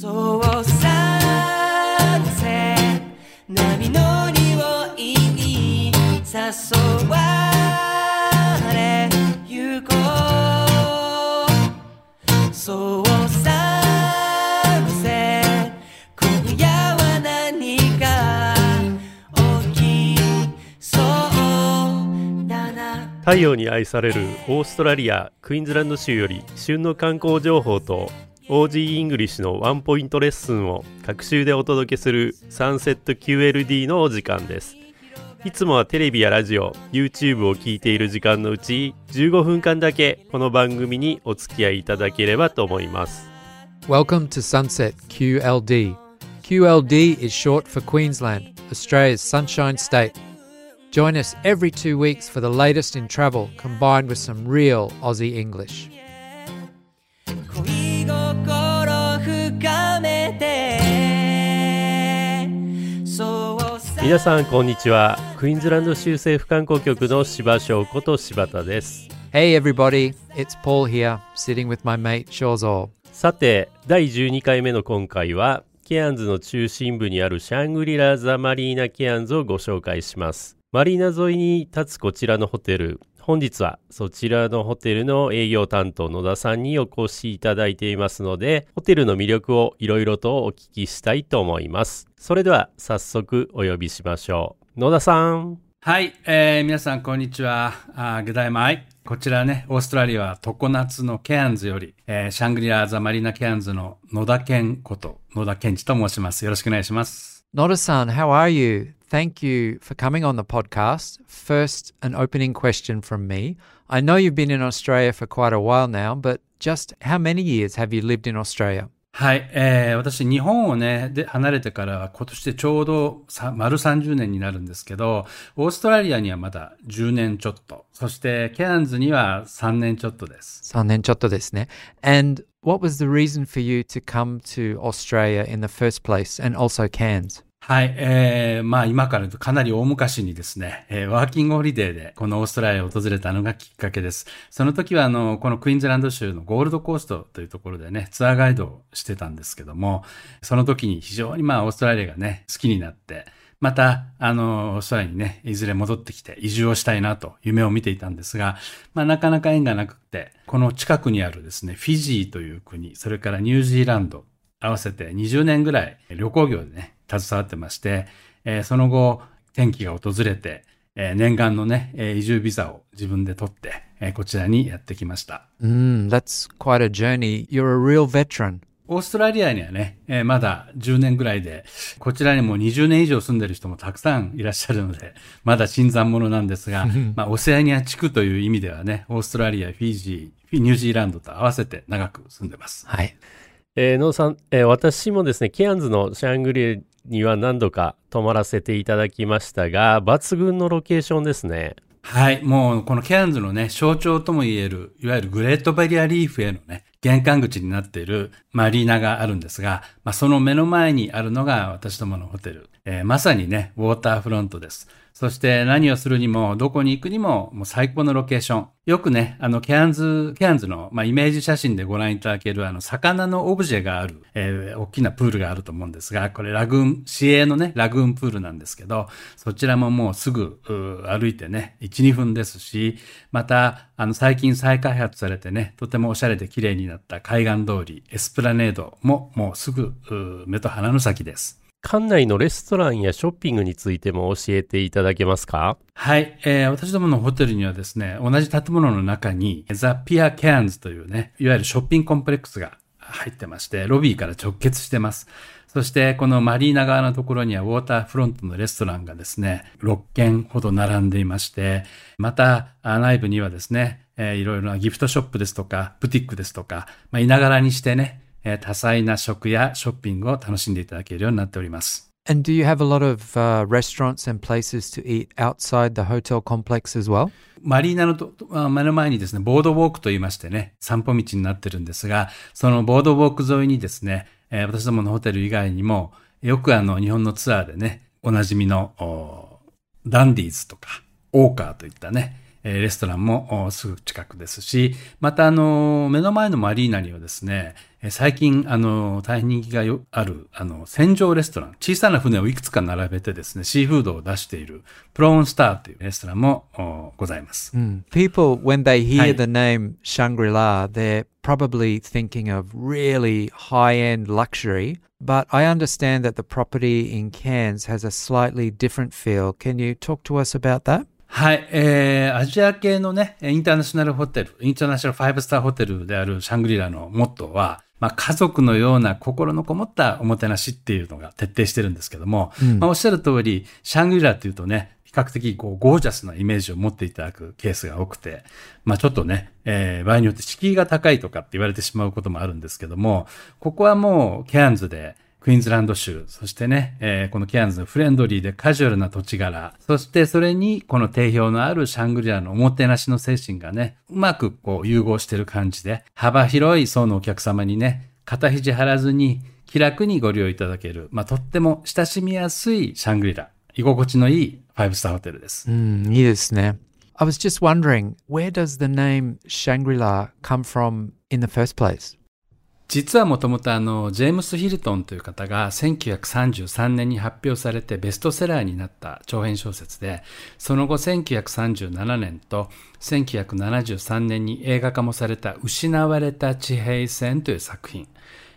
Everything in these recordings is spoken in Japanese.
そうさせ波乗りをいに誘われゆこうそうさせ今夜は何か起きそうだな太陽に愛されるオーストラリアクイーンズランド州より旬の観光情報と OG イングリッシュのワンポイントレッスンを各週でお届けするサンセット QLD のお時間ですいつもはテレビやラジオ YouTube を聞いている時間のうち15分間だけこの番組にお付き合いいただければと思います Welcome to Sunset QLD. QLD is short for Queensland, Australia's sunshine state. Join us every two weeks for the latest in travel combined with some real Aussie English. 皆さんこんにちは。クイーンズランド州政府観光局の柴翔子と柴田です。Hey everybody, it's Paul here, sitting with my mate. さて第12回目の今回はケアンズの中心部にあるシャングリラ・ザ・マリーナ・ケアンズをご紹介します。マリーナ沿いに立つこちらのホテル本日はそちらのホテルの営業担当野田さんにお越しいただいていますのでホテルの魅力をいろいろとお聞きしたいと思いますそれでは早速お呼びしましょう野田さんはい、えー、皆さんこんにちは。あグダイマイ。こちらね、オーストラリアは常夏のケアンズより、えーシャングリラ・ザ・マリナ・ケアンズの野田健こと、野田健二と申します。よろしくお願いします。Noda-san, how are you? Thank you for coming on the podcast. First, an opening question from me. I know you've been in Australia for quite a while now, but just how many years have you lived in Australia? はい、えー、私日本をね、で、離れてから今年でちょうど丸30年になるんですけど、オーストラリアにはまだ10年ちょっと、そしてケアンズには3年ちょっとです。3年ちょっとですね. And what was the reason for you to come to Australia in the first place and also Cairns? はい、えー、まあ今からとかなり大昔にですね、えーワーキングホリデーでこのオーストラリアを訪れたのがきっかけです。その時はあの、このクイーンズランド州のゴールドコーストというところでね、ツアーガイドをしてたんですけども、その時に非常にまあオーストラリアがね、好きになって、また、あの、オーストラリアにね、いずれ戻ってきて移住をしたいなと夢を見ていたんですが、まあなかなか縁がなくって、この近くにあるですね、フィジーという国、それからニュージーランド、合わせて20年ぐらい旅行業でね、携わってまして、えーその後、天気が訪れて、えー念願のね、えー移住ビザを自分で取って、えーこちらにやってきました。Mm, that's quite a journey. You're a real veteran. オーストラリアにはね、えーまだ10年ぐらいで、こちらにも20年以上住んでる人もたくさんいらっしゃるので、まだ新参者なんですが、まあ、オセアニア地区という意味ではね、オーストラリア、フィジー、ニュージーランドと合わせて長く住んでます。はい。えー、さん、えー私もですね、ケアンズのシャングリラには何度か泊まらせていただきましたが、抜群のロケーションですね。はい。もう、このケアンズのね、象徴ともいえる、いわゆるグレートバリアリーフへのね、玄関口になっているマリーナがあるんですが、まあ、その目の前にあるのが私どものホテル。えーまさにね、ウォーターフロントです。そして何をするにも、どこに行くにも、もう最高のロケーション。よくね、あの、ケアンズ、ケアンズの、まあ、イメージ写真でご覧いただける、あの、魚のオブジェがある、えー大きなプールがあると思うんですが、これラグーン、市営のね、ラグーンプールなんですけど、そちらももうすぐ、歩いてね、1、2分ですし、また、あの、最近再開発されてね、とてもおしゃれで綺麗になった海岸通り、エスプラネードももうすぐ、う目と鼻の先です。館内のレストランやショッピングについても教えていただけますか？はい、えー私どものホテルにはですね、同じ建物の中に、ザ・ピア・ケアンズというね、いわゆるショッピングコンプレックスが入ってまして、ロビーから直結してます。そして、このマリーナ側のところにはウォーターフロントのレストランがですね、6軒ほど並んでいまして、また、内部にはですね、えーいろいろなギフトショップですとか、ブティックですとか、まあ、いながらにしてね、多彩な食やショッピングを楽しんでいただけるようになっております。And do you have a lot of uh, restaurants and places to eat outside the hotel complex as well? マリーナの目の前にですね、ボードウォークと言いましてね、散歩道になってるんですが、そのボードウォーク沿いにですね、えー私どものホテル以外にも、よくあの、日本のツアーでね、おなじみの、おダンディーズとか、オーカーといったね、えーレストランもおすぐ近くですし、またあの、目の前のマリーナにはですね、えー最近、あの、大変人気がよある、あの、船上レストラン、小さな船をいくつか並べてですね、シーフードを出している、プローンスターというレストランもおございます。Mm. People, when they hear the name Shangri La, they're probably thinking of really high end luxury. But I understand that the property in Cairns has a slightly different feel. Can you talk to us about that? はい、えー、アジア系のね、インターナショナルホテル、インターナショナルファイブスターホテルであるシャングリラのモットーは、まあ、家族のような心のこもったおもてなしっていうのが徹底してるんですけども、まあ、おっしゃる通り、シャングリラっていうとね、比較的こうゴージャスなイメージを持っていただくケースが多くて、まあちょっとね、えー場合によって敷居が高いとかって言われてしまうこともあるんですけども、ここはもうケアンズでクイーンズランド州、そしてね、えーこのケアンズのフレンドリーでカジュアルな土地柄、そしてそれにこの定評のあるシャングリラのおもてなしの精神がね、うまくこう融合してる感じで、幅広い層のお客様にね、肩肘張らずに気楽にご利用いただける、まあとっても親しみやすいシャングリラ、居心地のいいファイブスターホテルです。Mm, yes, now. I was just wondering, where does the name Shangri La come from in the first place? 実はもともとあの、ジェームス・ヒルトンという方が1933年に発表されてベストセラーになった長編小説で、その後1937年と1973年に映画化もされた失われた地平線という作品。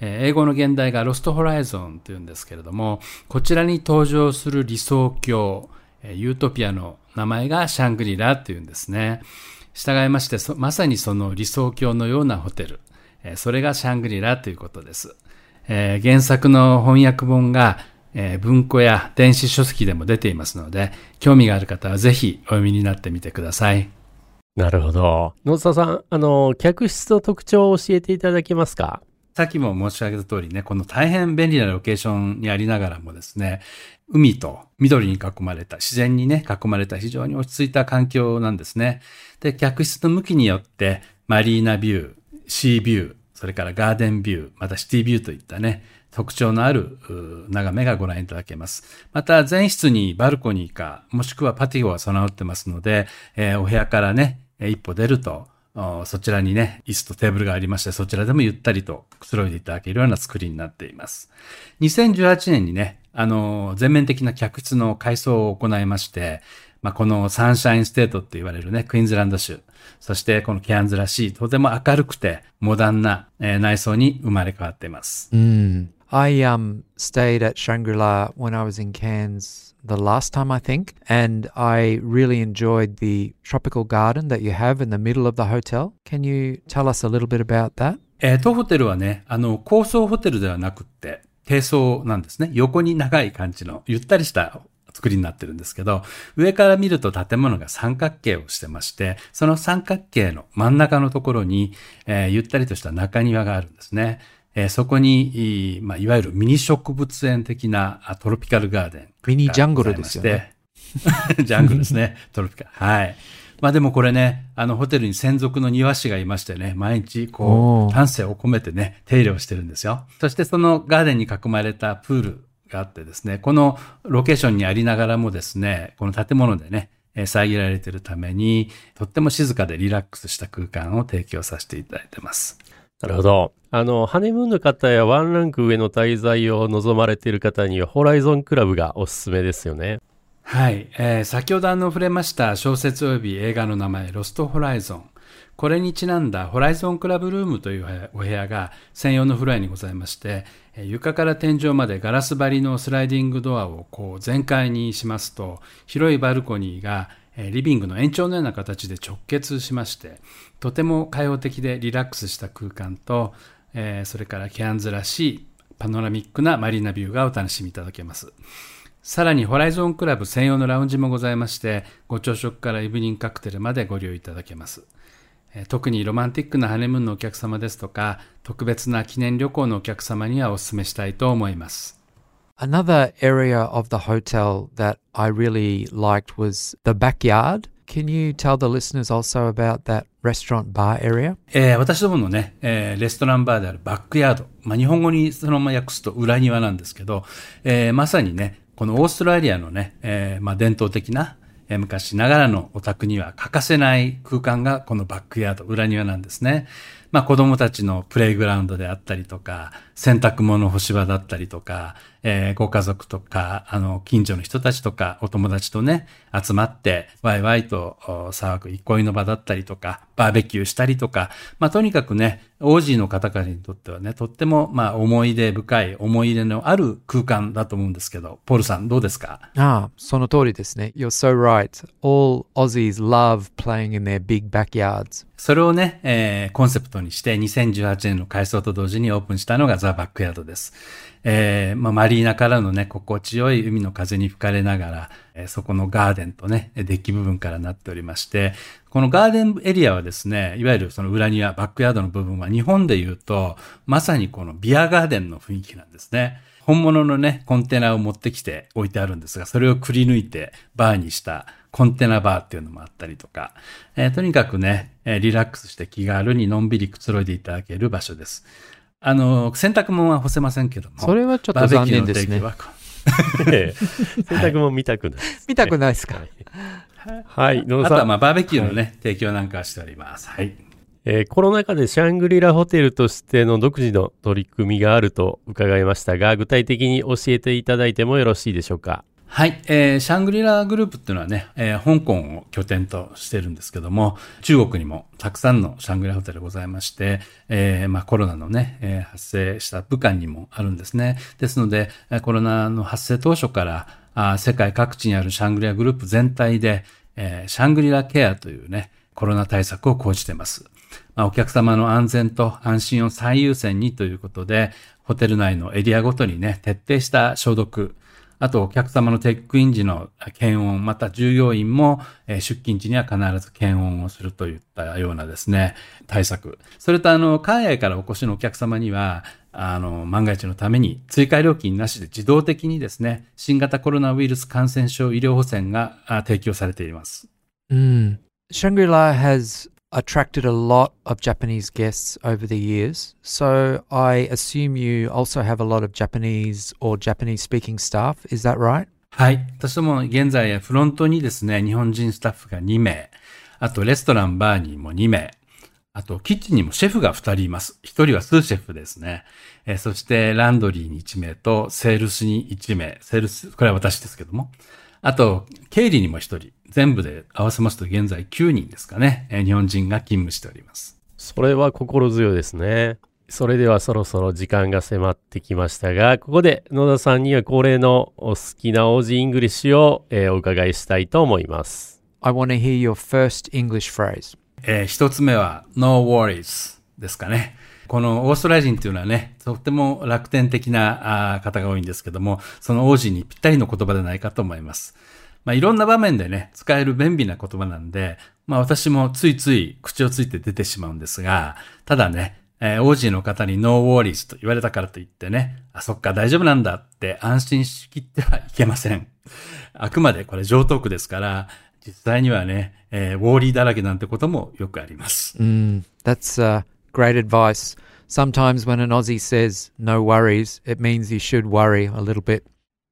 英語の現代がロスト・ホライゾンというんですけれども、こちらに登場する理想郷、ユートピアの名前がシャングリラというんですね。従いまして、まさにその理想郷のようなホテル。えーそれがシャングリラということです。えー原作の翻訳本が、えー文庫や電子書籍でも出ていますので、興味がある方はぜひお読みになってみてください。なるほど。野沢さん、あの、客室の特徴を教えていただけますか？さっきも申し上げた通りね、この大変便利なロケーションにありながらもですね、海と緑に囲まれた、自然にね、囲まれた非常に落ち着いた環境なんですね。で、客室の向きによって、マリーナビュー、シービュー、それからガーデンビュー、またシティビューといったね、特徴のある眺めがご覧いただけます。また、全室にバルコニーか、もしくはパティオが備わってますので、えーお部屋からね、一歩出ると、そちらにね、椅子とテーブルがありまして、そちらでもゆったりとくつろいでいただけるような作りになっています。2018年にね、あの、全面的な客室の改装を行いまして、まあ、この Sunshine State って言われるね、クイーンズランド州、そしてこのケアンズらしい、とても明るくてモダンな、えー内装に生まれ変わっています。Mm. I um stayed at Shangri-La when I was in Cairns the last time I think and I really enjoyed the tropical garden that you have in the middle of the hotel. Can you tell us a little bit about that? えー当ホテルはね、あの、高層ホテルではなくって、低層なんですね。横に長い感じの、ゆったりした作りになってるんですけど、上から見ると建物が三角形をしてまして、その三角形の真ん中のところに、えーゆったりとした中庭があるんですね。えーそこに、いまあ、いわゆるミニ植物園的なあトロピカルガーデン。ミニジャングルですよね。ジャングルですね。トロピカル。はい。まあでもこれね、あのホテルに専属の庭師がいましてね、毎日こう、丹精を込めてね、手入れをしてるんですよ。そしてそのガーデンに囲まれたプールがあってですね、このロケーションにありながらもですね、この建物でね、えー遮られているために、とっても静かでリラックスした空間を提供させていただいてます。なるほど。あの、ハネムーンの方やワンランク上の滞在を望まれている方には、ホライゾンクラブがおすすめですよね。はい、えー先ほどあの触れました小説及び映画の名前、ロストホライゾン。これにちなんだホライゾンクラブルームというお部屋が専用のフロアにございまして、床から天井までガラス張りのスライディングドアをこう全開にしますと、広いバルコニーがリビングの延長のような形で直結しまして、とても開放的でリラックスした空間と、それからケアンズらしいパノラミックなマリーナビューがお楽しみいただけます。さらにホライゾンクラブ専用のラウンジもございまして、ご朝食からイブニングカクテルまでご利用いただけます。えー特にロマンティックなハネムーンのお客様ですとか、特別な記念旅行のお客様にはお勧めしたいと思います。Another area of the hotel that I really liked was the backyard. Can you tell the listeners also about that restaurant bar area? えー私どものね、えーレストランバーであるバックヤード。まあ、日本語にそのまま訳すと裏庭なんですけど、えーまさにね、このオーストラリアのね、えーまあ、伝統的な、えー昔ながらのお宅には欠かせない空間がこのバックヤード、裏庭なんですね。まあ子供たちのプレイグラウンドであったりとか、洗濯物干し場だったりとか、えーご家族とか、あの、近所の人たちとか、お友達とね、集まって、ワイワイと騒ぐ憩いの場だったりとか、バーベキューしたりとか、まあとにかくね、オージーの方々にとってはね、とっても、まあ思い出深い、思い入れのある空間だと思うんですけど、ポールさんどうですか？ああ、その通りですね。You're so right. All Aussies love playing in their big backyards. それをね、えーコンセプトにして2018年の改装と同時にオープンしたのがザ・バックヤードです。えーまあ、マリーナからのね、心地よい海の風に吹かれながら、えーそこのガーデンとね、デッキ部分からなっておりまして、このガーデンエリアはですね、いわゆるその裏庭、バックヤードの部分は日本で言うと、まさにこのビアガーデンの雰囲気なんですね。本物のね、コンテナを持ってきて置いてあるんですが、それをくり抜いてバーにしたコンテナバーっていうのもあったりとか、えーとにかくね、えーリラックスして気軽にのんびりくつろいでいただける場所です。あの、洗濯物は干せませんけども。それはちょっと残念ですね 洗濯も見たくない。見たくないですか、はい、野田さんあとはまあバーベキューのね、提供なんかはしております。はい。えーコロナ禍でシャングリラホテルとしての独自の取り組みがあると伺いましたが、具体的に教えていただいてもよろしいでしょうか？はい。えーシャングリラグループっていうのはね、えー香港を拠点としてるんですけども、中国にもたくさんのシャングリラホテルございまして、えーまあコロナのね、えー発生した武漢にもあるんですね。ですので、コロナの発生当初から、あ世界各地にあるシャングリラグループ全体で、えーシャングリラケアというね、コロナ対策を講じてます。まあ、お客様の安全と安心を最優先にということで、ホテル内のエリアごとにね、徹底した消毒、あとお客様のテックイン時の検温、また従業員も出勤時には必ず検温をするといったようなですね、対策。それとあの、海外からお越しのお客様には、あの、万が一のために追加料金なしで自動的にですね、新型コロナウイルス感染症医療保険が提供されています。Mm. Shangri-La has attracted a lot of Japanese guests over the years. So I assume you also have a lot of Japanese or Japanese speaking staff. Is that right? はい。私ども現在フロントにですね、日本人スタッフが2名、あとレストランバーにも2名、あとキッチンにもシェフが2人います。1人はスーシェフですね。えーそしてランドリーに1名とセールスに1名、セールス、これは私ですけども。あと、経理にも1人、全部で合わせますと現在9人ですかね、えー日本人が勤務しております。それは心強いですね。それではそろそろ時間が迫ってきましたが、ここで野田さんには恒例のお好きな Aussie English を、えーお伺いしたいと思います。I want to hear your first English phrase. えー一つ目は No worries ですかね。このオーストラリア人っていうのはね、とっても楽天的な方が多いんですけども、その王子にぴったりの言葉でないかと思います。まあいろんな場面でね、使える便利な言葉なんで、まあ私もついつい口をついて出てしまうんですが、ただね、えー王子の方に No worries と言われたからといってね、あ、そっか大丈夫なんだって安心しきってはいけません。あくまでこれ上等句ですから、実際にはね、えーウォーリーだらけなんてこともよくあります。Mm, that's uh, great advice. Sometimes when an Aussie says no worries, it means you should worry a little bit.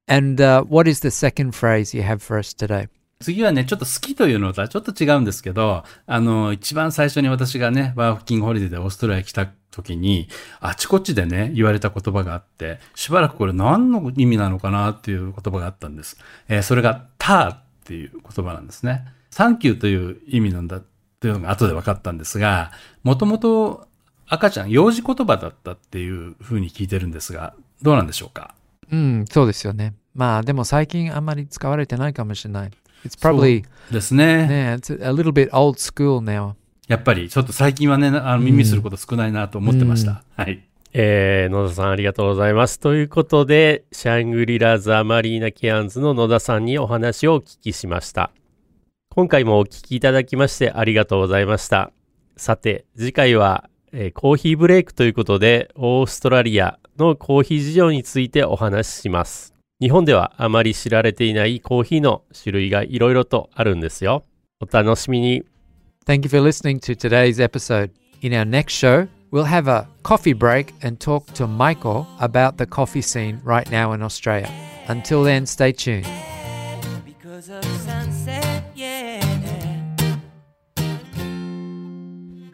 And uh, what is the second phrase you have for us today? 次はね、ちょっと好きというのとはちょっと違うんですけど、あの、一番最初に私がね、ワーフキングホリデーでオーストラリア来た時に、あちこちでね、言われた言葉があって、しばらくこれ何の意味なのかなっていう言葉があったんです。えーそれが、たっていう言葉なんですね。サンキューという意味なんだというのが後で分かったんですが、もともと赤ちゃん、幼児言葉だったっていうふうに聞いてるんですが、どうなんでしょうか？うん、そうですよね。まあでも最近あんまり使われてないかもしれない。It's probably ですね。ね、it's a little bit old school now. やっぱりちょっと最近はね、あの耳すること少ないなと思ってました。はい。えー野田さんありがとうございます。ということで、シャングリラ・ザ・マリーナ・ケアンズの野田さんにお話をお聞きしました。今回もお聞きいただきましてありがとうございました。さて、次回は、えーコーヒーブレイクということで、オーストラリアのコーヒー事情についてお話しします。日本ではあまり知られていないコーヒーの種類がいろいろとあるんですよ。お楽しみに。Thank you for listening to today's episode. In our next show, we'll have a coffee break and talk to Michael about the coffee scene right now in Australia. Until then, stay tuned.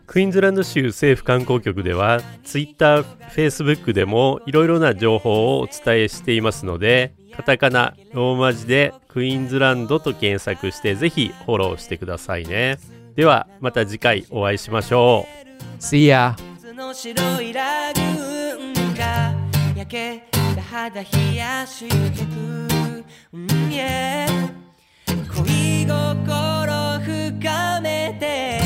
クイーンズランド州政府観光局では Twitter、Facebook でもいろいろな情報をお伝えしていますのでカタカナ、ローマ字でクイーンズランドと検索してぜひフォローしてくださいね。ではまた次回お会いしましょう。See ya. の白いラグーンが焼けた肌冷やしてく、うん、yeah 恋心深めて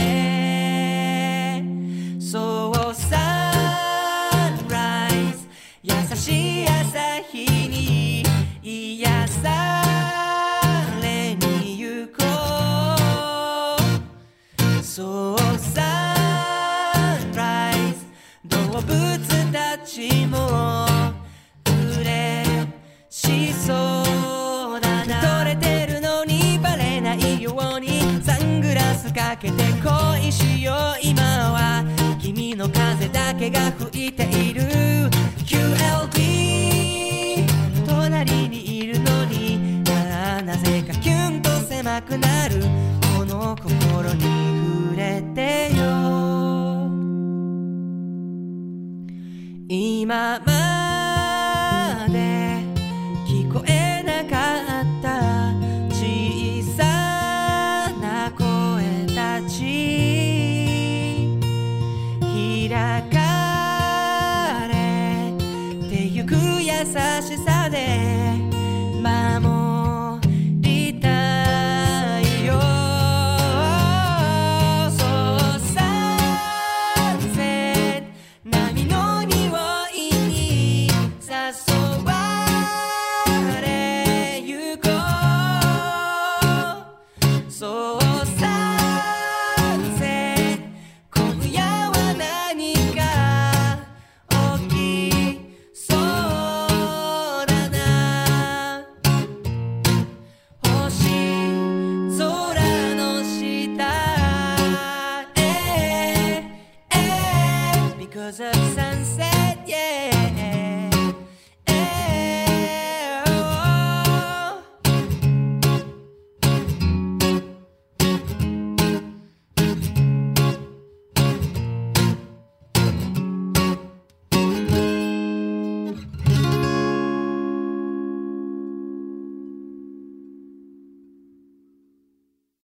けて恋しよう。今は君の風だけが吹いている。しさで